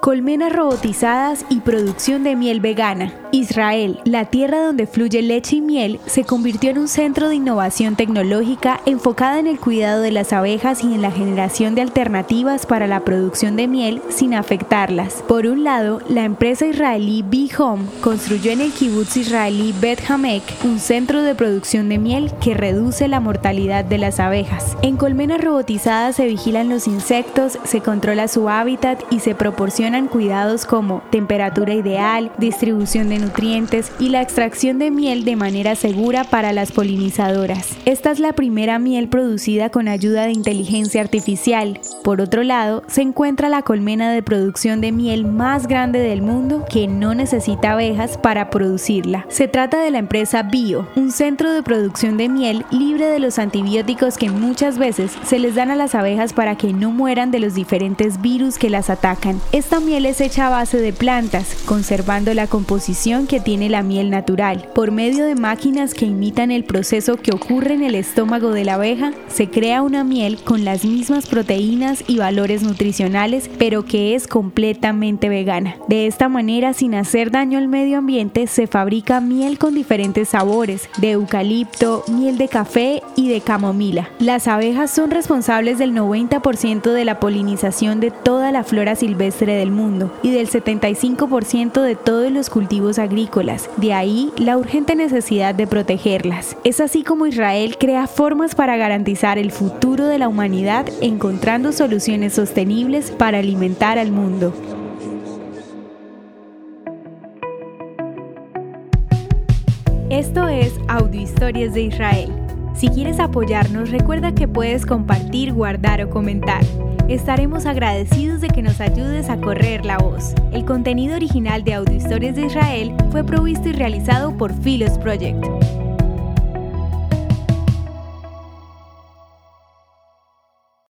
Colmenas robotizadas y producción de miel vegana. Israel, la tierra donde fluye leche y miel, se convirtió en un centro de innovación tecnológica enfocada en el cuidado de las abejas y en la generación de alternativas para la producción de miel sin afectarlas. Por un lado, la empresa israelí Bee Home construyó en el kibbutz israelí Bet Hamek un centro de producción de miel que reduce la mortalidad de las abejas. En colmenas robotizadas se vigilan los insectos, se controla su hábitat y se proporcionan cuidados como temperatura ideal, distribución de nutrientes y la extracción de miel de manera segura para las polinizadoras. Esta es la primera miel producida con ayuda de inteligencia artificial. Por otro lado, se encuentra la colmena de producción de miel más grande del mundo que no necesita abejas para producirla. Se trata de la empresa Bio, un centro de producción de miel libre de los antibióticos que muchas veces se les dan a las abejas para que no mueran de los diferentes virus que las atacan. Esta miel es hecha a base de plantas, conservando la composición que tiene la miel natural. Por medio de máquinas que imitan el proceso que ocurre en el estómago de la abeja, se crea una miel con las mismas proteínas y valores nutricionales, pero que es completamente vegana. De esta manera, sin hacer daño al medio ambiente, se fabrica miel con diferentes sabores, de eucalipto, miel de café y de camomila. Las abejas son responsables del 90% de la polinización de toda la flora silvestre del mundo y del 75% de todos los cultivos agrícolas, de ahí la urgente necesidad de protegerlas. Es así como Israel crea formas para garantizar el futuro de la humanidad encontrando soluciones sostenibles para alimentar al mundo. Esto es Audio Historias de Israel. Si quieres apoyarnos, recuerda que puedes compartir, guardar o comentar. Estaremos agradecidos de que nos ayudes a correr la voz. El contenido original de Audio Historias de Israel fue provisto y realizado por Philos Project.